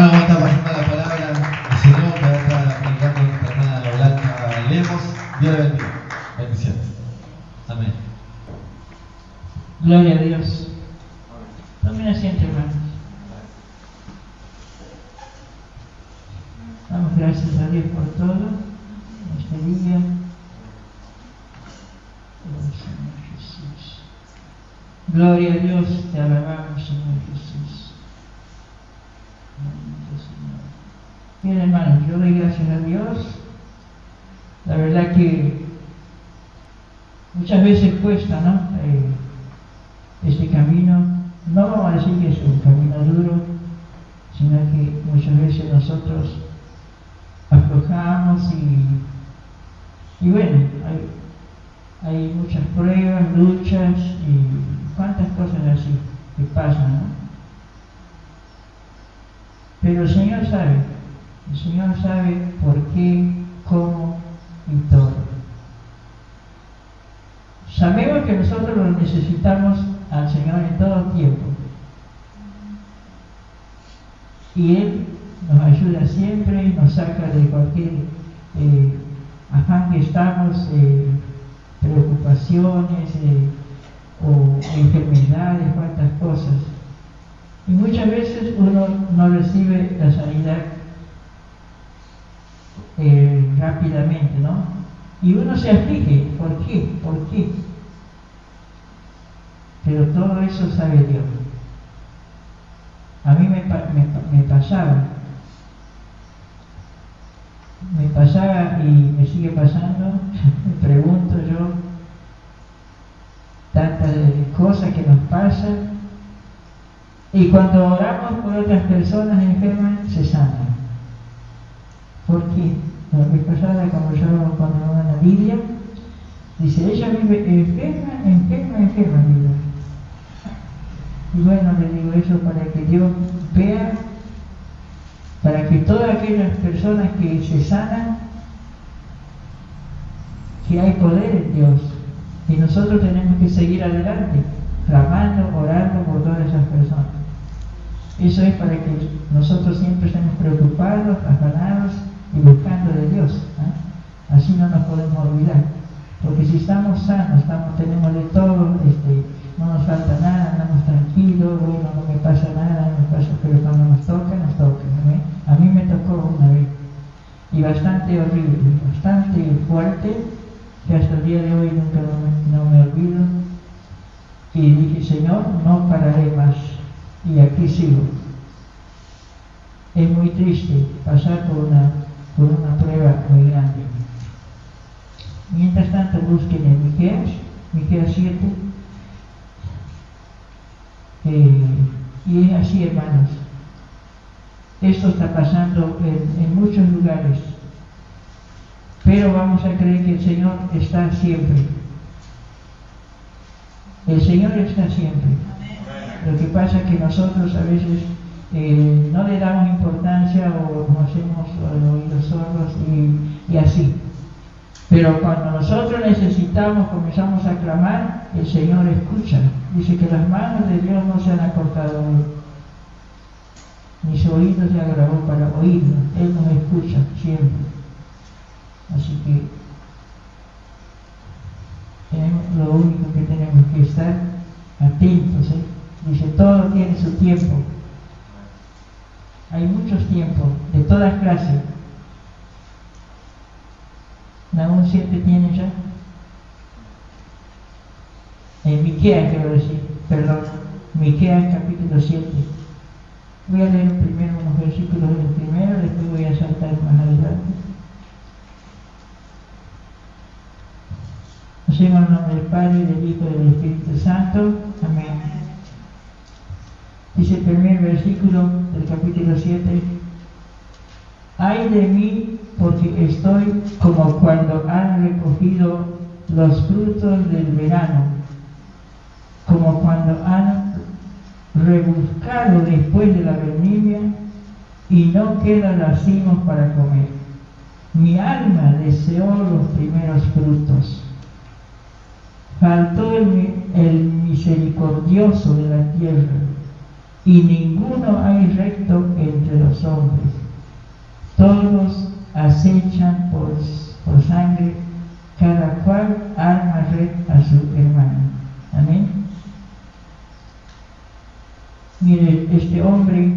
hermano está pasando la palabra al Señor que estar aplicando esta hermana Blanca Lemos. Dios le bendiga. Bendiciones. Amén. Gloria a Dios. Tomen asiento, hermanos. Damos gracias a Dios por todo Señor Jesús. Gloria a Dios, te alabamos, Señor Jesús. Bendito Señor. Bien, hermanos, yo doy gracias a Dios. La verdad que muchas veces cuesta, ¿no? Eh, este camino, no vamos a decir que es un camino duro, sino que muchas veces nosotros aflojamos y, y bueno, hay, hay muchas pruebas, luchas y cuántas cosas así que pasan, ¿no? Pero el Señor sabe, el Señor sabe por qué, cómo y todo. Sabemos que nosotros lo necesitamos al Señor en todo tiempo. Y Él nos ayuda siempre, nos saca de cualquier eh, afán que estamos, eh, preocupaciones eh, o enfermedades, cuantas cosas. Y muchas veces uno no recibe la sanidad rápidamente, ¿no? Y uno se aflige, ¿por qué? ¿Por qué? Pero todo eso sabe Dios. A mí me, me, pasaba, me pasaba y me sigue pasando, me pregunto yo, tantas cosas que nos pasan, y cuando oramos por otras personas enfermas, se sanan. ¿Por qué? La vez pasada, como yo cuando a la Biblia, dice, ella vive enferma, enferma, enferma, vive. Y bueno, le digo eso para que Dios vea, para que todas aquellas personas que se sanan, que hay poder en Dios. Y nosotros tenemos que seguir adelante, clamando, orando por todas esas personas. Eso es para que nosotros siempre estemos preocupados, afanados y buscando de Dios. ¿eh? Así no nos podemos olvidar. Porque si estamos sanos, estamos, tenemos de todo, este, no nos falta nada, andamos tranquilos, bueno, no me pasa nada, no me pasa, pero cuando nos toca, nos toca. A mí me tocó una vez, y bastante horrible, bastante fuerte, que hasta el día de hoy nunca no me, olvido. Y dije, Señor, no pararé más, y aquí sigo. Es muy triste pasar por una, por una prueba muy grande. Mientras tanto, busquen en Miqueas, Miqueas 7, eh, y es así, hermanos. Esto está pasando en, muchos lugares. Pero vamos a creer que el Señor está siempre. El Señor está siempre. Lo que pasa es que nosotros a veces eh, no le damos importancia o nos hacemos oídos sordos y así. Pero cuando nosotros necesitamos, comenzamos a clamar, el Señor escucha. Dice que las manos de Dios no se han acortado ni su oído se agravó para oírnos. Él nos escucha siempre. Así que lo único que tenemos que estar atentos. ¿eh? Dice, todo tiene su tiempo. Hay muchos tiempos, de todas clases. Nahum 7 tiene ya. En Miqueas quiero decir, perdón, Miqueas capítulo 7. Voy a leer primero unos versículos del primero, después voy a saltar más adelante. Hacemos el nombre del Padre, del Hijo y del Espíritu Santo. Amén. Primer versículo del capítulo 7. Ay de mí porque estoy como cuando han recogido los frutos del verano, como cuando han rebuscado después de la vendimia y no quedan racimos para comer. Mi alma deseó los primeros frutos. Faltó el misericordioso de la tierra y ninguno hay recto entre los hombres. Todos acechan por, sangre, cada cual arma red a su hermano. Amén. Mire, este hombre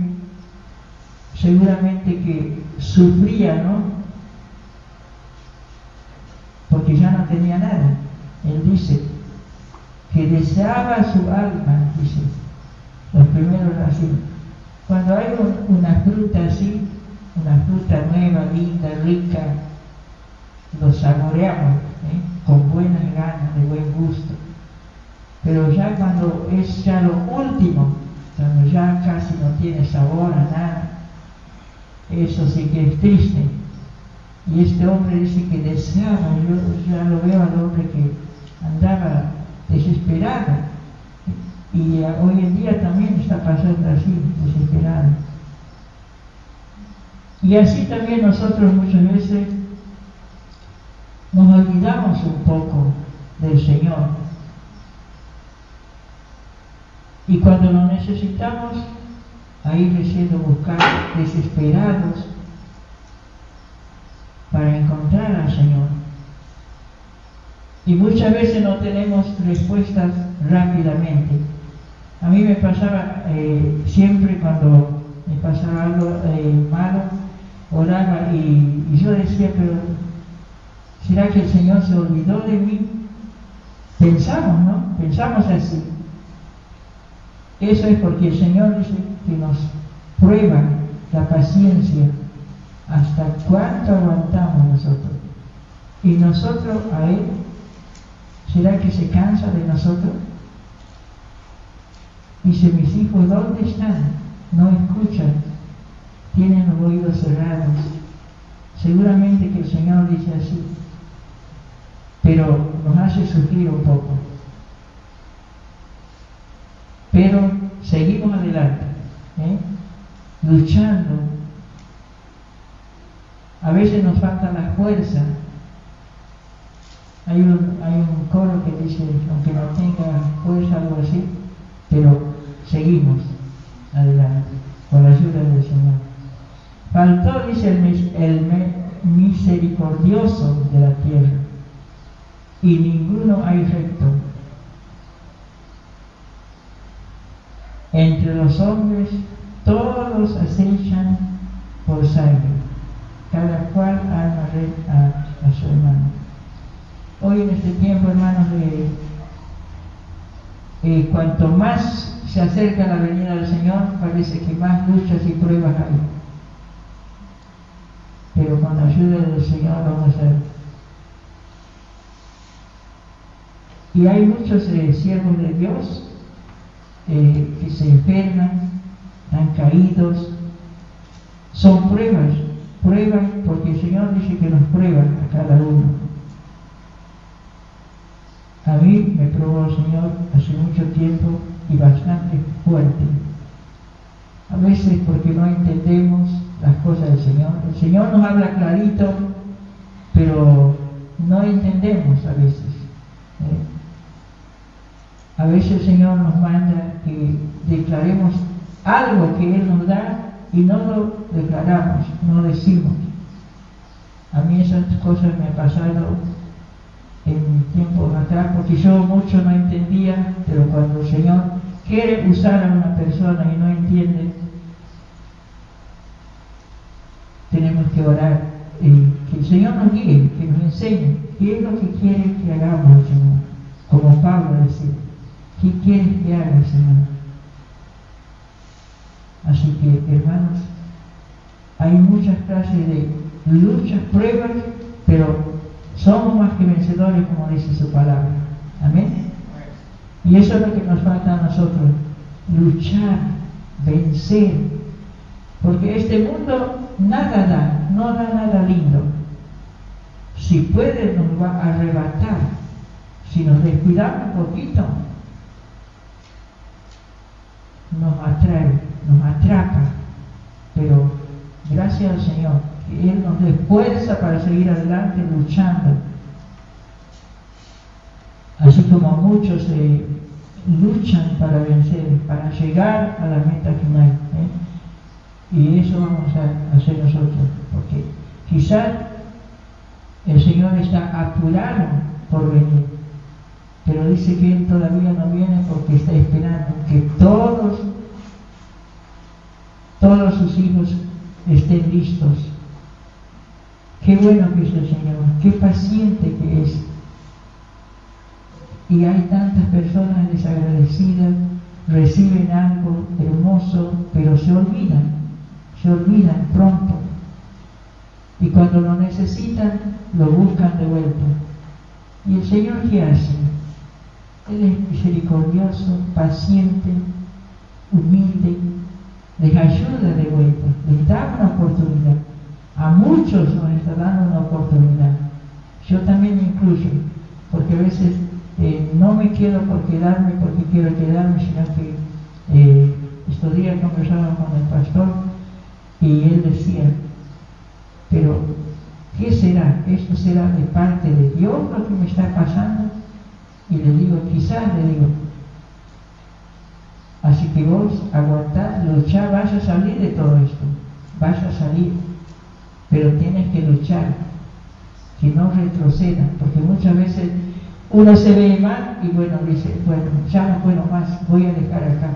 seguramente que sufría, ¿no? Porque ya no tenía nada. Él dice que deseaba su alma, dice, los primeros así. Cuando hay una fruta así, una fruta nueva, linda, rica, lo saboreamos ¿eh? con buenas ganas, de buen gusto. Pero ya cuando es ya lo último, cuando ya casi no tiene sabor a nada, eso sí que es triste. Y este hombre dice que deseaba, yo ya lo veo al hombre que andaba desesperado. Y hoy en día también está pasando así, desesperado. Y así también nosotros muchas veces nos olvidamos un poco del Señor. Y cuando lo necesitamos, ahí recién buscar desesperados para encontrar al Señor. Y muchas veces no tenemos respuestas rápidamente. A mí me pasaba eh, siempre cuando me pasaba algo eh, malo, oraba y, y, yo decía, pero ¿será que el Señor se olvidó de mí? Pensamos, ¿no? Pensamos así. Eso es porque el Señor dice que nos prueba la paciencia hasta cuánto aguantamos nosotros. Y nosotros a Él, ¿será que se cansa de nosotros? Dice, mis hijos, ¿dónde están? No escuchan, tienen los oídos cerrados. Seguramente que el Señor dice así, pero nos hace sufrir un poco. Pero seguimos adelante, ¿eh? luchando. A veces nos falta la fuerza. Hay un, hay un coro que dice, aunque no tenga fuerza, algo así, pero seguimos adelante con la ayuda del Señor. Faltó, dice el, el misericordioso de la tierra, y ninguno hay recto. Entre los hombres todos acechan por sangre, cada cual arma a, a su hermano. Hoy en este tiempo, hermanos, de eh, cuanto más se acerca la venida del Señor, parece que más luchas y pruebas hay. Pero con la ayuda del Señor vamos a... Y hay muchos eh, siervos de Dios eh, que se enferman, están caídos. Son pruebas, pruebas porque el Señor dice que nos prueba a cada uno. A mí me probó el Señor hace mucho tiempo y bastante fuerte. A veces porque no entendemos las cosas del Señor. El Señor nos habla clarito, pero no entendemos a veces. ¿eh? A veces el Señor nos manda que declaremos algo que Él nos da y no lo declaramos, no decimos. A mí esas cosas me pasado en tiempos atrás porque yo mucho no entendía, pero cuando el Señor quiere usar a una persona y no entiende, tenemos que orar y que el Señor nos guíe, que nos enseñe qué es lo que quiere que hagamos, Señor. Como Pablo decía, ¿qué quiere que haga, Señor? Así que, hermanos, hay muchas clases de luchas, pruebas, pero somos más que vencedores, como dice su palabra. Amén. Y eso es lo que nos falta a nosotros, luchar, vencer. Porque este mundo nada da, no da nada lindo. Si puede nos va a arrebatar, si nos descuidamos un poquito, nos atrae, nos atrapa. Pero gracias al Señor, Él nos dé para seguir adelante luchando. Así como muchos eh, luchan para vencer, para llegar a la meta final. ¿eh? Y eso vamos a hacer nosotros, porque quizás el Señor está apurado por venir, pero dice que Él todavía no viene porque está esperando que todos, todos sus hijos estén listos. Qué bueno que es el Señor, qué paciente que es. Y hay tantas personas desagradecidas, reciben algo hermoso, pero se olvidan, se olvidan pronto. Y cuando lo necesitan, lo buscan de vuelta. ¿Y el Señor qué hace? Él es misericordioso, paciente, humilde, les ayuda de vuelta, les da una oportunidad. A muchos nos está dando una oportunidad. Yo también me incluyo, porque a veces eh, no me quedo por quedarme porque quiero quedarme, sino que eh, estos días conversaba con el pastor y él decía, pero ¿qué será? ¿Esto será de parte de Dios lo que me está pasando? Y le digo, quizás le digo, así que vos aguantad, luchar, vas a salir de todo esto, vas a salir, pero tienes que luchar, que no retrocedan, porque muchas veces uno se ve mal y bueno, dice, bueno, ya no puedo más, voy a dejar acá.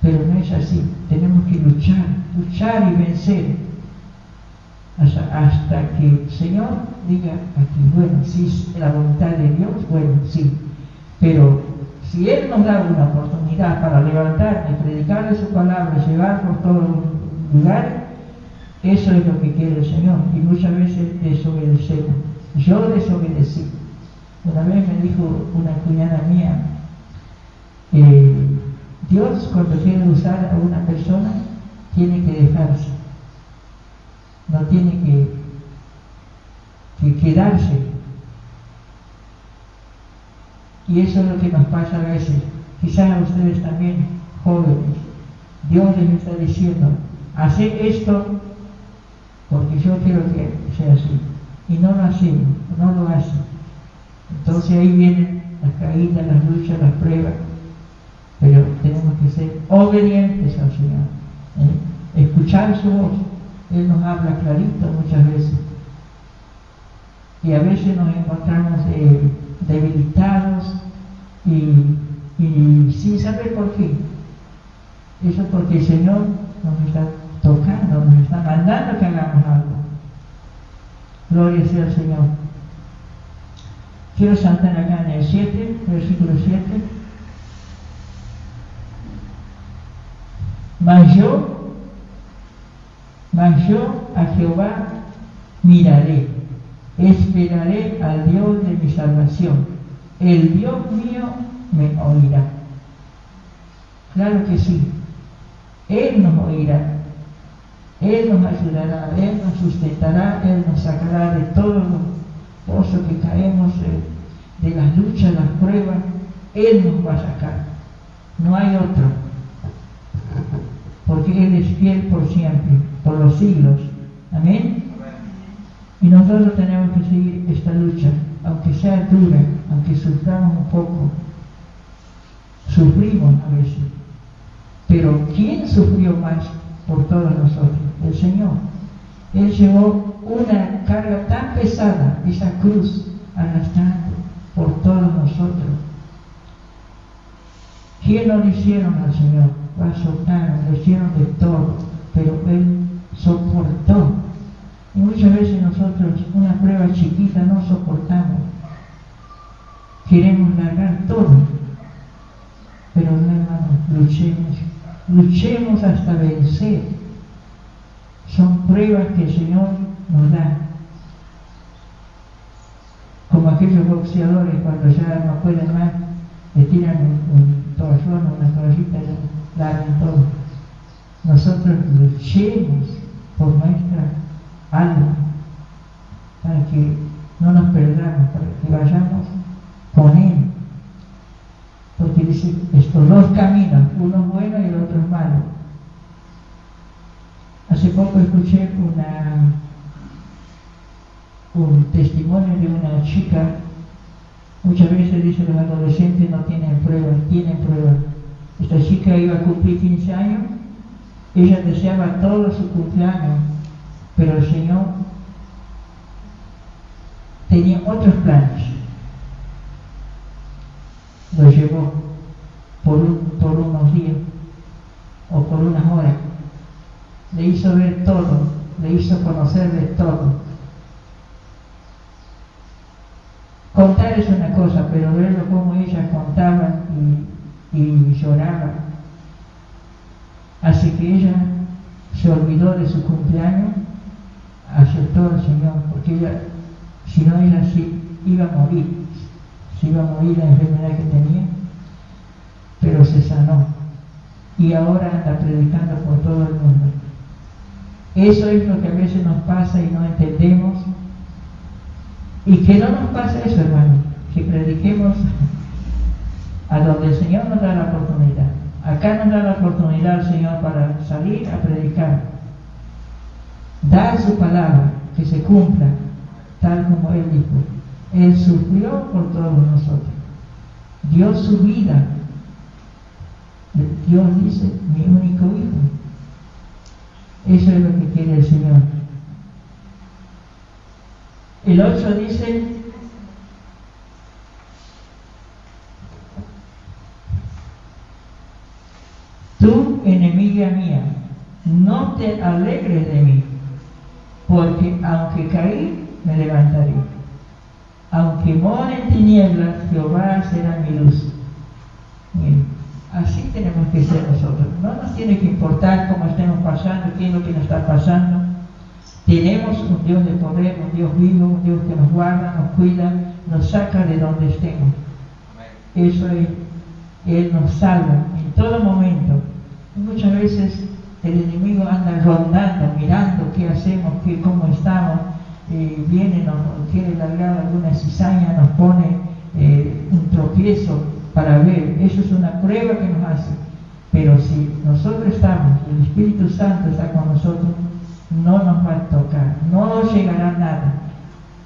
Pero no es así, tenemos que luchar, luchar y vencer hasta, que el Señor diga aquí, bueno, si es la voluntad de Dios, bueno, sí, pero si Él nos da una oportunidad para levantar y predicarle su palabra, llevar por lugares, eso es lo que quiere el Señor y muchas veces desobedecemos. Yo desobedecí. Una vez me dijo una cuñada mía, eh, Dios cuando quiere usar a una persona tiene que dejarse, no tiene que quedarse. Y eso es lo que nos pasa a veces. Quizás a ustedes también, jóvenes, Dios les está diciendo, hace esto porque yo quiero que sea así y no lo hacemos, no lo hacen. Entonces ahí vienen las caídas, las luchas, las pruebas, pero tenemos que ser obedientes al Señor, ¿eh? escuchar su voz. Él nos habla clarito muchas veces. Y a veces nos encontramos eh, debilitados y, sin saber por qué. Eso porque el Señor nos está tocando, nos está mandando que hagamos algo. Gloria sea al Señor. Quiero saltar acá en el 7, versículo 7. Mas yo, mas yo a Jehová miraré, esperaré al Dios de mi salvación. El Dios mío me oirá. Claro que sí, Él nos oirá. Él nos ayudará, Él nos sustentará, Él nos sacará de todos los pozos que caemos, de, de las luchas, las pruebas. Él nos va a sacar. No hay otro. Porque Él es fiel por siempre, por los siglos. Amén. Y nosotros tenemos que seguir esta lucha, aunque sea dura, aunque suframos un poco. Sufrimos a veces. Pero ¿quién sufrió más por todos nosotros? el Señor. Él llevó una carga tan pesada, esa cruz, arrastrando por todos nosotros. ¿Quién no lo hicieron al Señor? Lo azotaron, lo hicieron de todo, pero Él soportó. Y muchas veces nosotros una prueba chiquita no soportamos. Queremos largar todo. Pero no, hermanos, luchemos. Luchemos hasta vencer son pruebas que el Señor nos da. Como aquellos boxeadores cuando ya no pueden más, le tiran un, un toallón, una toallita y largan todo. Nosotros luchemos por nuestra alma para que no nos perdamos, para que vayamos con Él. Porque dice estos dos caminos, uno bueno y el otro malo Hace poco escuché una, un testimonio de una chica Muchas veces dicen los adolescentes no tienen pruebas, tienen pruebas. Esta chica iba a cumplir 15 años, ella deseaba todo su cumpleaños, pero el Señor tenía otros planes. Lo llevó por, unos días o por unas horas. Le hizo ver todo, le hizo conocer de todo. Contar es una cosa, pero verlo como ella contaba y, y lloraba. Así que ella se olvidó de su cumpleaños, aceptó al Señor, porque ella, si no ella sí, iba a morir, se iba a morir la enfermedad que tenía, pero se sanó y ahora anda predicando por todo el mundo. Eso es lo que a veces nos pasa y no entendemos. Y que no nos pase eso, hermano, que prediquemos a donde el Señor nos da la oportunidad. Acá nos da la oportunidad el Señor para salir a predicar. Dar su palabra, que se cumpla, tal como Él dijo. Él sufrió por todos nosotros. Dio su vida Dios dice, mi único hijo. Eso es lo que quiere el Señor. El 8 dice, tú, enemiga mía, no te alegres de mí, porque aunque caí, me levantaré. Aunque more en tinieblas, Jehová será mi luz. Tenemos que ser nosotros. No nos tiene que importar cómo estemos pasando, qué es lo que nos está pasando. Tenemos un Dios de poder, un Dios vivo, un Dios que nos guarda, nos cuida, nos saca de donde estemos. Eso es, Él nos salva en todo momento. muchas veces el enemigo anda rondando, mirando qué hacemos, qué, cómo estamos. Eh, viene, nos, quiere largar alguna cizaña, nos pone eh, un tropiezo para ver. Eso es una prueba que nos hace. Pero si nosotros estamos, el Espíritu Santo está con nosotros, no nos va a tocar, no llegará nada,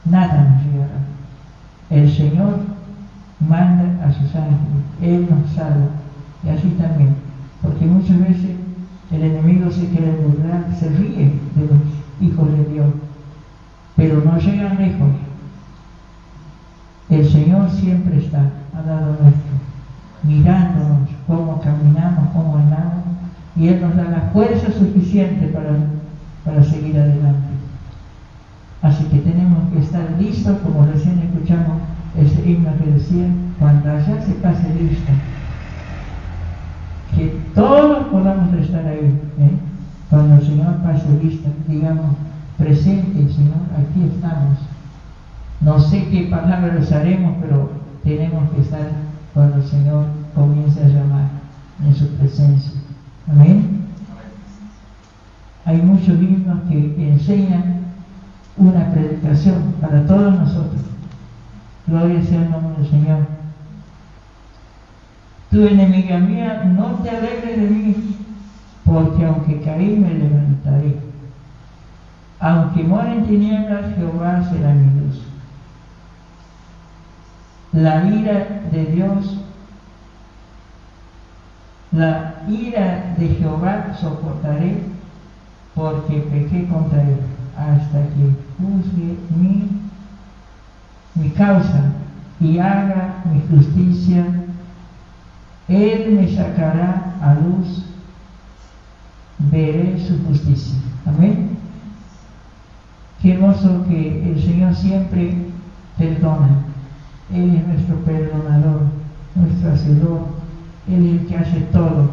nada nos llegará. El Señor manda a sus ángeles, Él nos salva. Y así también, porque muchas veces el enemigo se quiere burlar, se ríe de los hijos de Dios, pero no llegan lejos. El Señor siempre está al lado nuestro mirándonos cómo caminamos, cómo andamos, y Él nos da la fuerza suficiente para, para seguir adelante. Así que tenemos que estar listos, como recién escuchamos ese himno que decía, cuando allá se pase lista, que todos podamos estar ahí, ¿eh? cuando el Señor pase lista, digamos, presente, Señor, aquí estamos. No sé qué palabras haremos, pero tenemos que estar cuando el Señor comience a llamar en su presencia. Amén. Hay muchos himnos que enseñan una predicación para todos nosotros. Gloria sea el nombre del Señor. Tu enemiga mía, no te alegres de mí, porque aunque caí me levantaré. Aunque muera en tinieblas, Jehová será mi luz. La ira de Dios, la ira de Jehová soportaré, porque pequé contra él, hasta que juzgue mi, mi causa y haga mi justicia. Él me sacará a luz, veré su justicia. Amén. Qué hermoso que el Señor siempre perdona él es nuestro perdonador, nuestro hacedor. Él es el que hace todo.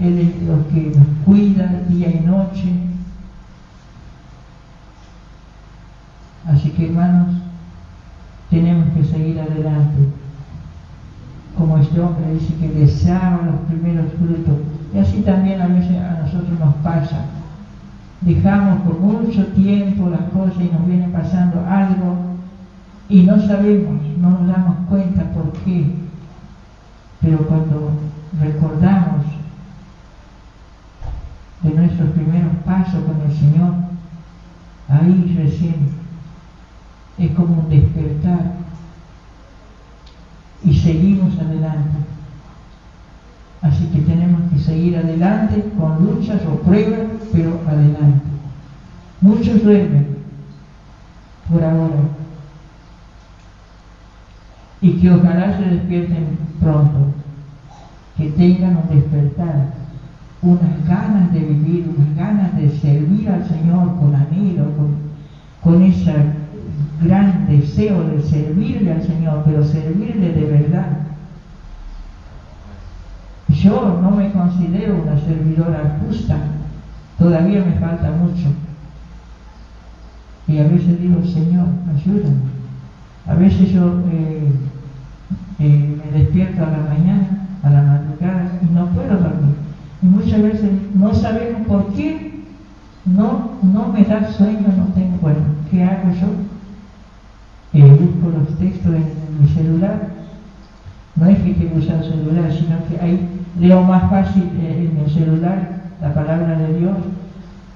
Él es el que nos cuida día y noche. Así que hermanos, tenemos que seguir adelante. Como este hombre dice que deseaba los primeros frutos. Y así también a veces a nosotros nos pasa. Dejamos por mucho tiempo las cosas y nos viene pasando algo y no sabemos, no nos damos cuenta por qué. Pero cuando recordamos de nuestros primeros pasos con el Señor, ahí recién es como un despertar seguimos adelante. Así que tenemos que seguir adelante con luchas o pruebas, pero adelante. Muchos duermen por ahora y que ojalá se despierten pronto, que tengan un despertar, unas ganas de vivir, unas ganas de servir al Señor con anhelo, con, con ese gran deseo de servirle al Señor, pero servirle de verdad. Yo no me considero una servidora justa, todavía me falta mucho. Y a veces digo, Señor, ayúdame. A veces yo eh, eh, me despierto a la mañana, a la madrugada, y no puedo dormir. Y muchas veces no sabemos por qué no, no me da sueño, no tengo bueno. ¿Qué hago yo? Eh, busco los textos en, mi celular. No es que quiero usar el celular, sino que ahí leo más fácil eh, en el celular la palabra de Dios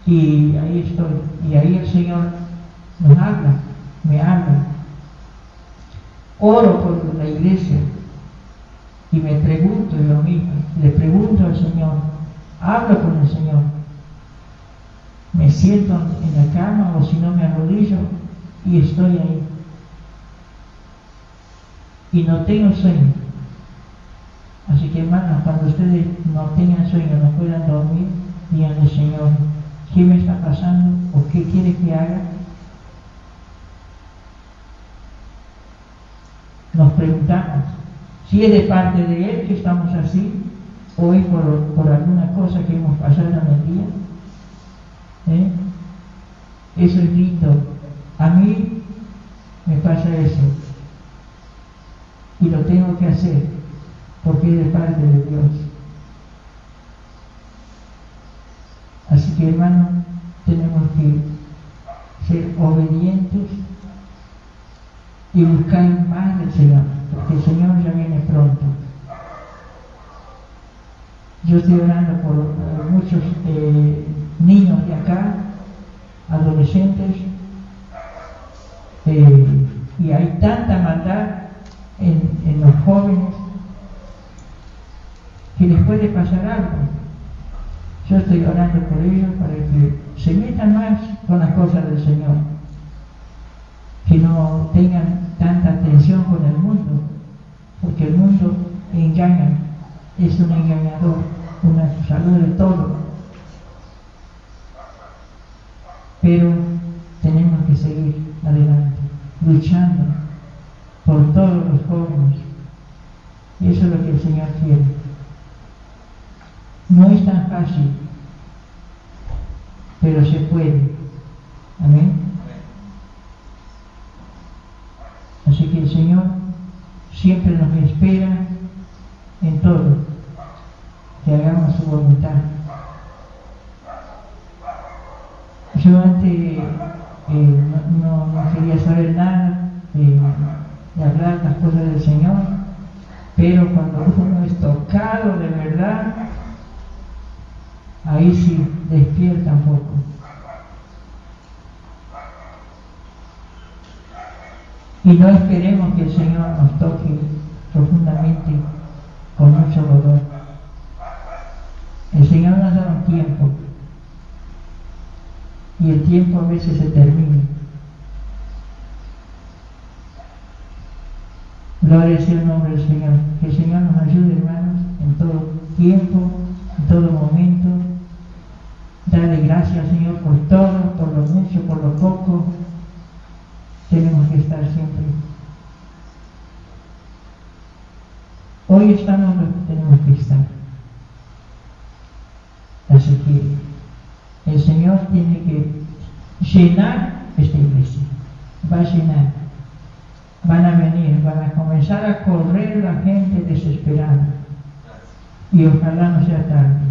y ahí estoy. Y ahí el Señor nos habla, me habla. Oro por la iglesia y me pregunto yo mismo, le pregunto al Señor, hablo con el Señor. Me siento en la cama o si no me arrodillo y estoy ahí. Y no tengo sueño. Así que hermanos, cuando ustedes no tengan sueño, no puedan dormir, díganle Señor, ¿qué me está pasando o qué quiere que haga? Nos preguntamos si es de parte de Él que estamos así o es por, alguna cosa que hemos pasado en el día. ¿Eh? Eso es lindo. A mí me pasa eso. Y lo tengo que hacer porque es de parte de Dios. Así que hermano, tenemos que ser obedientes y buscar más del Señor, porque el Señor ya viene pronto. Yo estoy orando por muchos eh, niños de acá, adolescentes, eh, y hay tanta maldad en, en los jóvenes que les puede pasar algo. Yo estoy orando por ellos para que se metan más con las cosas del Señor, que no tengan tanta atención con el mundo, porque el mundo engaña, es un engañador, un acusador de todo. Pero tenemos que seguir adelante, luchando por todos los jóvenes. Y eso es lo que el Señor quiere. No es tan fácil, pero se puede. Amén. Así que el Señor siempre nos espera en todo, que hagamos su voluntad. Yo antes eh, no, quería saber nada de hablar las cosas del Señor, pero cuando uno es tocado de verdad, ahí sí despierta un poco. Y no esperemos que el Señor nos toque profundamente con mucho dolor. El Señor nos da un tiempo y el tiempo a veces se termina. Gloria sea el nombre del Señor. Que el Señor nos ayude, hermanos, en todo tiempo, en todo momento. Dale gracias Señor por todo, por lo mucho, por lo poco tenemos que estar siempre. Hoy estamos que tenemos que estar. Así que el Señor tiene que llenar esta iglesia. Va a llenar. Van a venir, van a comenzar a correr la gente desesperada. Y ojalá no sea tarde.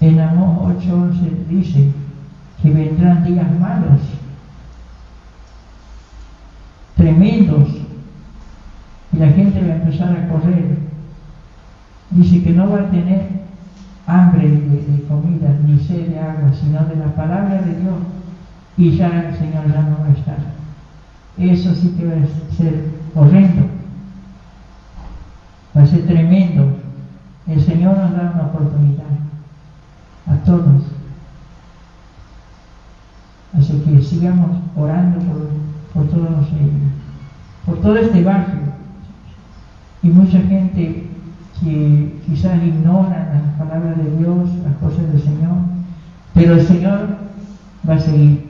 En Amós 8.11 dice, que vendrán días malos, tremendos, y la gente va a empezar a correr. Dice que no va a tener hambre de, comida ni sed de agua, sino de la palabra de Dios, y ya el Señor ya no va a estar. eso sí que va a ser horrendo, va a ser tremendo. El Señor nos da una oportunidad a todos. Así que sigamos orando por, todos ellos, por todo este barrio. Y mucha gente que quizás ignora las palabras de Dios, las cosas del Señor, pero el Señor va a seguir,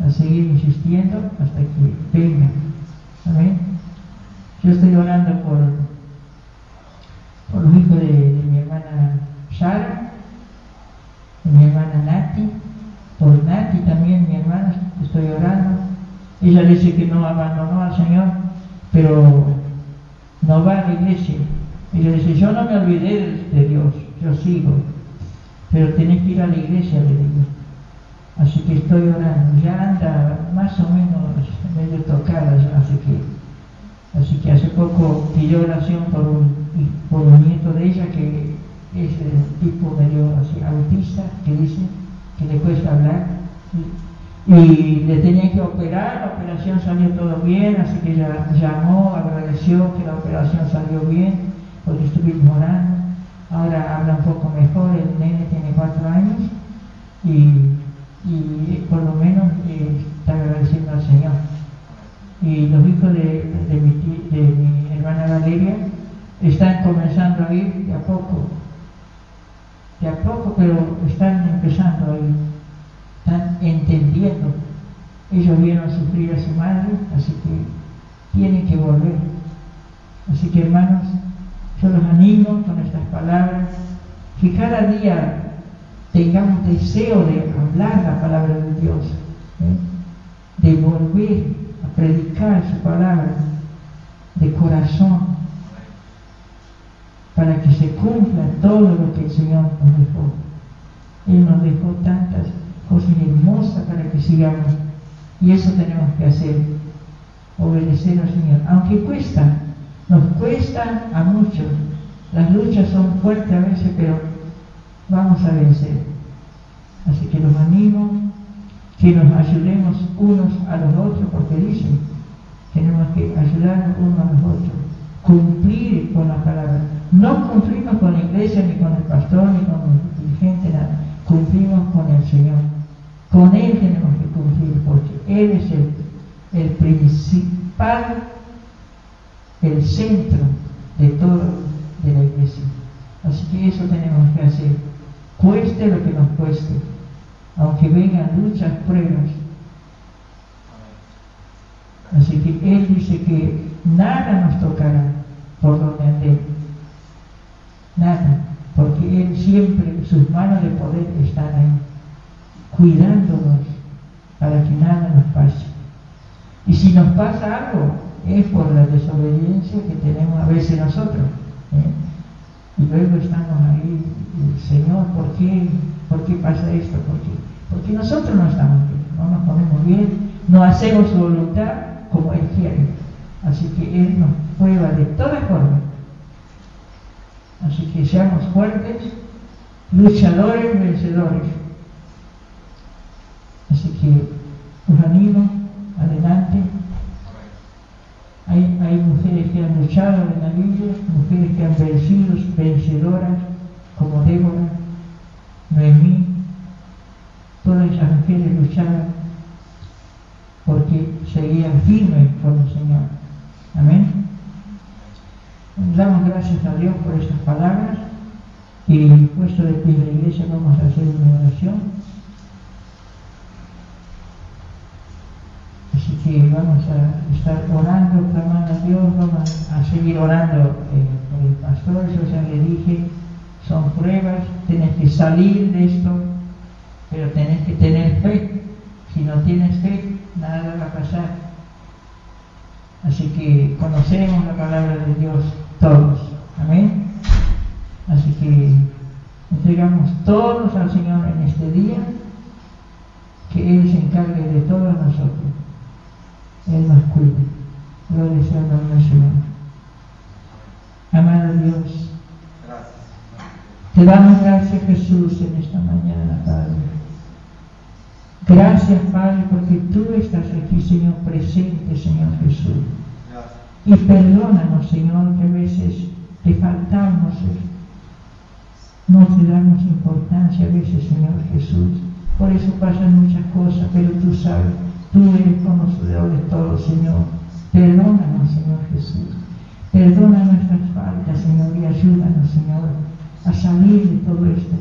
va a seguir insistiendo hasta que venga. Amén. Yo estoy orando por, por los hijos de, mi hermana Sara, de mi hermana Nati, por Nati también, mi hermana, estoy orando. Ella dice que no abandonó al Señor, pero no va a la iglesia. Ella dice, yo no me olvidé de Dios, yo sigo, pero tenés que ir a la iglesia, le digo. Así que estoy orando, ya anda más o menos medio tocada así que, así que hace poco pidió oración por un, por un nieto de ella que es el tipo medio así autista, que dice que le cuesta hablar. Y, le tenía que operar, la operación salió todo bien, así que ella llamó, agradeció que la operación salió bien, porque estuvimos orando. Ahora habla un poco mejor, el nene tiene cuatro años y y por lo menos eh, está agradeciendo al Señor. Y los hijos de, mi, hermana Valeria están comenzando a ir de a poco, de a poco, pero están empezando a ir, están entendiendo. Ellos vieron sufrir a su madre, así que tienen que volver. Así que hermanos, yo los animo con estas palabras, que cada día tengamos deseo de hablar la palabra de Dios, ¿eh? de volver a predicar su palabra de corazón, para que se cumpla todo lo que el Señor nos dejó. Él nos dejó tantas cosas hermosas para que sigamos. Y eso tenemos que hacer, obedecer al Señor. Aunque cuesta, nos cuesta a muchos. Las luchas son fuertes a veces, pero vamos a vencer. Así que los animo que nos ayudemos unos a los otros, porque dicen, tenemos que ayudarnos unos a los otros, cumplir con la palabra. No cumplimos con la iglesia, ni con el pastor, ni con el dirigente, nada. Cumplimos con el Señor. Con Él tenemos que cumplir, porque Él es el principal, el centro de todo de la iglesia. Así que eso tenemos que hacer, cueste lo que nos cueste, aunque vengan muchas pruebas. Así que Él dice que nada nos tocará por donde andemos, nada, porque Él siempre, sus manos de poder están ahí, cuidándonos para que nada nos pase. Y si nos pasa algo, es por la desobediencia que tenemos a veces nosotros. ¿eh? Y luego estamos ahí, Señor, ¿por qué, ¿por qué pasa esto? ¿Por qué? Porque nosotros no estamos bien, no nos ponemos bien, no hacemos su voluntad como Él quiere. Así que Él nos prueba de todas formas. Así que seamos fuertes, luchadores, vencedores. Así que os animo, adelante. Hay, mujeres que han luchado en la Biblia, mujeres que han vencido, vencedoras, como Débora, Noemí, todas esas mujeres luchaban porque seguían firmes con el Señor. Amén. Damos gracias a Dios por estas palabras y puesto de pie la iglesia vamos a hacer una oración. Así que vamos a estar orando, clamando a Dios, vamos a seguir orando eh, el pastor, yo ya le dije, son pruebas, tienes que salir de esto, pero tenés que tener fe. Si no tienes fe, nada va a pasar. Así que conocemos la palabra de Dios todos. Amén. Así que entregamos todos al Señor en este día, que Él se encargue de todos nosotros. Nos cuide. Gloria sea Señor. Amado Dios, te damos gracias Jesús en esta mañana, Padre. Gracias, Padre, porque tú estás aquí, Señor, presente, Señor Jesús. Y perdónanos, Señor, que a veces te faltamos, no te damos importancia a veces, Señor Jesús. Por eso pasan muchas cosas, pero tú sabes, tú eres conocedor de todo, Señor. Perdónanos, Señor Jesús. Perdona nuestras faltas, Señor, y ayúdanos, Señor, a salir de todo esto.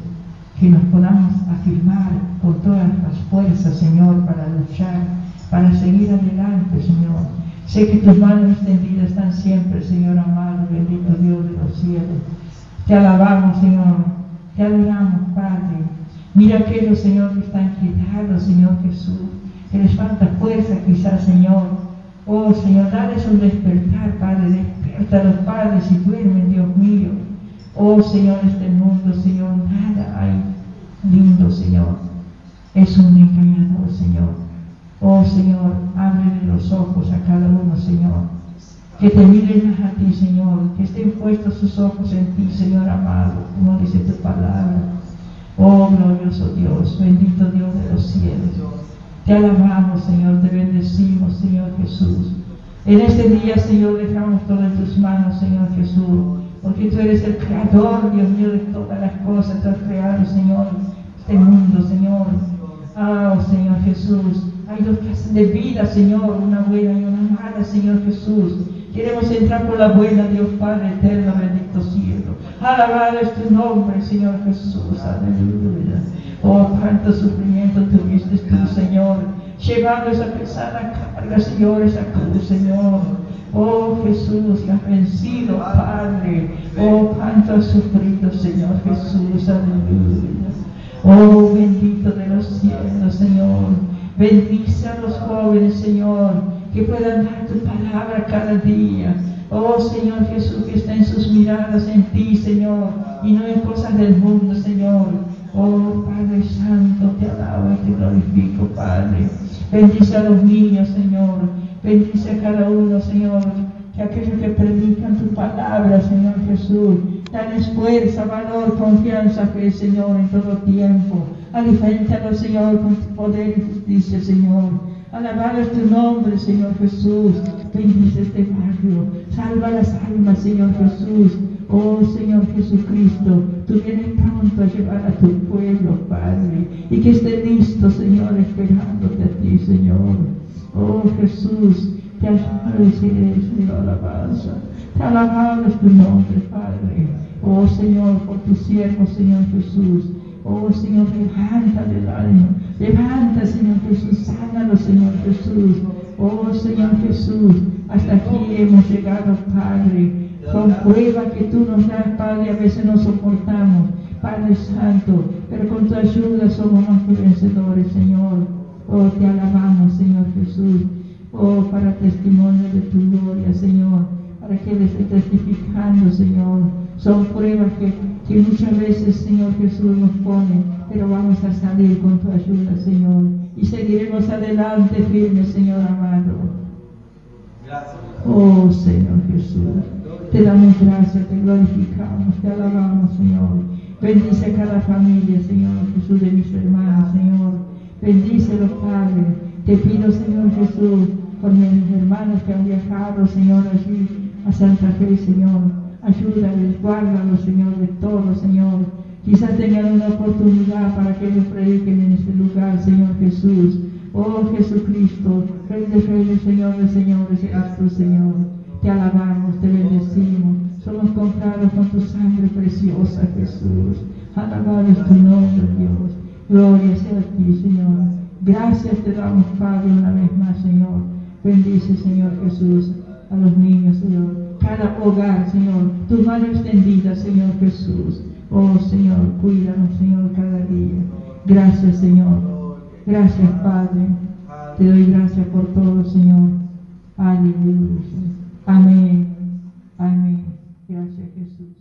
Que nos podamos afirmar con todas las fuerzas, Señor, para luchar, para seguir adelante, Señor. Sé que tus manos extendidas están siempre, Señor amado, bendito Dios de los cielos. Te alabamos, Señor. Te adoramos, Padre. Mira aquellos, Señor, que están quedados, Señor Jesús. Que les falta fuerza, quizás, Señor Oh Señor, dales un despertar, Padre, despierta a los padres y duermen, Dios mío. Oh Señor, este mundo, Señor, nada hay lindo, Señor. Es un engañador, Señor. Oh Señor, ábrele los ojos a cada uno, Señor. Que te miren más a ti, Señor. Que estén puestos sus ojos en ti, Señor amado, como dice tu palabra. Oh glorioso Dios, bendito Dios de los cielos. Te alabamos, Señor, te bendecimos, Señor Jesús. En este día, Señor, dejamos todo en tus manos, Señor Jesús, porque tú eres el creador, Dios mío, de todas las cosas. Tú has creado, Señor, este mundo, Señor. Ah, oh, Señor Jesús. Hay dos clases de vida, Señor, una buena y una mala, Señor Jesús. Queremos entrar por la buena, Dios Padre eterno, bendito cielo. Alabado es tu nombre, Señor Jesús. Aleluya. Oh, cuánto sufrimiento tuviste tú, Señor, llevando esa pesada carga, Señor, esa cruz, Señor. Oh Jesús, has vencido, Padre. Oh, cuánto has sufrido, Señor Jesús. Aleluya. Oh, bendito de los cielos, Señor. Bendice a los jóvenes, Señor, que puedan dar tu palabra cada día. Oh Señor Jesús, que estén sus miradas en ti, Señor, y no en cosas del mundo, Señor. Oh Padre Santo, te alabo y te glorifico, Padre. Bendice a los niños, Señor. Bendice a cada uno, Señor. Que aquellos que predican tu palabra, Señor Jesús, dan fuerza, valor, confianza, fe, Señor, en todo tiempo. Aliféntalo, Señor, con tu poder y justicia, Señor. Alabado es tu nombre, Señor Jesús. Bendice este barrio. Salva las almas, Señor Jesús. Oh Señor Jesucristo, tú vienes pronto a llevar a tu pueblo, Padre, y que esté listo, Señor, esperándote a ti, Señor. Oh Jesús, te agradeceré, Señor, alabanza. Te alabamos tu nombre, Padre. Oh Señor, por tu siervo, Señor Jesús. Oh Señor, levanta del alma. Levanta, Señor Jesús. Sánalo, Señor Jesús. Oh Señor Jesús, hasta aquí hemos llegado, Padre. Son pruebas que tú nos das, Padre, a veces no soportamos, Padre Santo, pero con tu ayuda somos más vencedores, Señor. Oh, te alabamos, Señor Jesús. Oh, para testimonio de tu gloria, Señor, para que le esté testificando, Señor. Son pruebas que, que muchas veces, Señor Jesús, nos pone, pero vamos a salir con tu ayuda, Señor. Y seguiremos adelante firmes, Señor amado. Oh, Señor Jesús. Te damos gracias, te glorificamos, te alabamos, Señor. Bendice a cada familia, Señor Jesús, de mis hermanos, Señor. Bendícelos, Padre. Te pido, Señor Jesús, por mis hermanos que han viajado, Señor, allí a Santa Fe, Señor. Ayúdales, guárdalos, Señor, de todo, Señor. Quizás tengan una oportunidad para que ellos prediquen en este lugar, Señor Jesús. Oh Jesucristo, Rey de Reyes, Señor de Señores, tu Señor. Te alabamos, te bendecimos. Somos comprados con tu sangre preciosa, Jesús. Alabado es tu nombre, Dios. Gloria sea a ti, Señor. Gracias te damos, Padre, una vez más, Señor. Bendice, Señor Jesús, a los niños, Señor. Cada hogar, Señor. Tu mano extendida, Señor Jesús. Oh, Señor, cuídanos, Señor, cada día. Gracias, Señor. Gracias, Padre. Te doy gracias por todo, Señor. Aleluya. Amén. Amén. Gracias, Jesús.